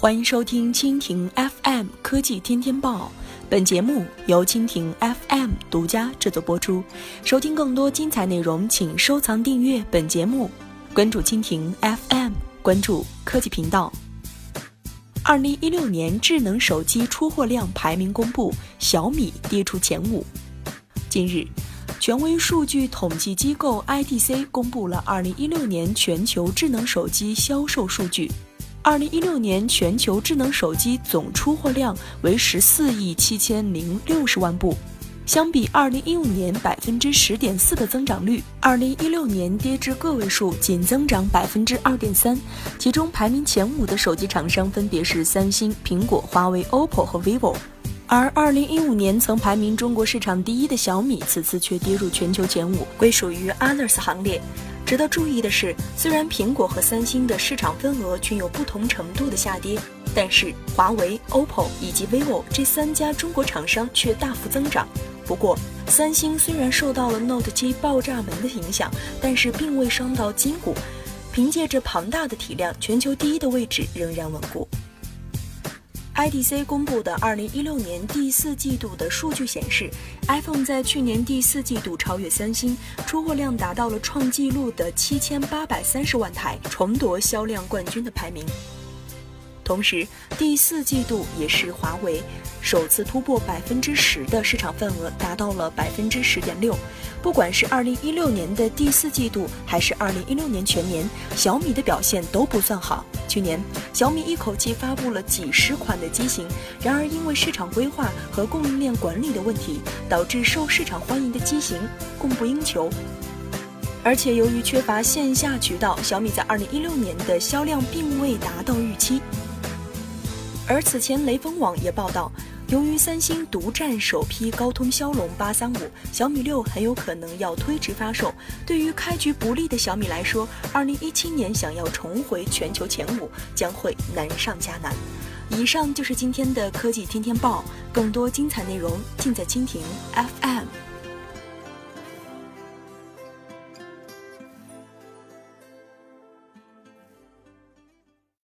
欢迎收听蜻蜓 FM 科技天天报，本节目由蜻蜓 FM 独家制作播出。收听更多精彩内容，请收藏订阅本节目，关注蜻蜓 FM，关注科技频道。二零一六年智能手机出货量排名公布，小米跌出前五。近日，权威数据统计机构 IDC 公布了二零一六年全球智能手机销售数据。二零一六年全球智能手机总出货量为十四亿七千零六十万部，相比二零一五年百分之十点四的增长率，二零一六年跌至个位数，仅增长百分之二点三。其中排名前五的手机厂商分别是三星、苹果、华为、OPPO 和 vivo，而二零一五年曾排名中国市场第一的小米，此次却跌入全球前五，归属于 others 行列。值得注意的是，虽然苹果和三星的市场份额均有不同程度的下跌，但是华为、OPPO 以及 vivo 这三家中国厂商却大幅增长。不过，三星虽然受到了 Note 7爆炸门的影响，但是并未伤到筋骨，凭借着庞大的体量，全球第一的位置仍然稳固。IDC 公布的二零一六年第四季度的数据显示，iPhone 在去年第四季度超越三星，出货量达到了创纪录的七千八百三十万台，重夺销量冠军的排名。同时，第四季度也是华为首次突破百分之十的市场份额，达到了百分之十点六。不管是二零一六年的第四季度，还是二零一六年全年，小米的表现都不算好。去年，小米一口气发布了几十款的机型，然而因为市场规划和供应链管理的问题，导致受市场欢迎的机型供不应求。而且由于缺乏线下渠道，小米在二零一六年的销量并未达到预期。而此前，雷锋网也报道，由于三星独占首批高通骁龙八三五，小米六很有可能要推迟发售。对于开局不利的小米来说，二零一七年想要重回全球前五将会难上加难。以上就是今天的科技天天报，更多精彩内容尽在蜻蜓 FM。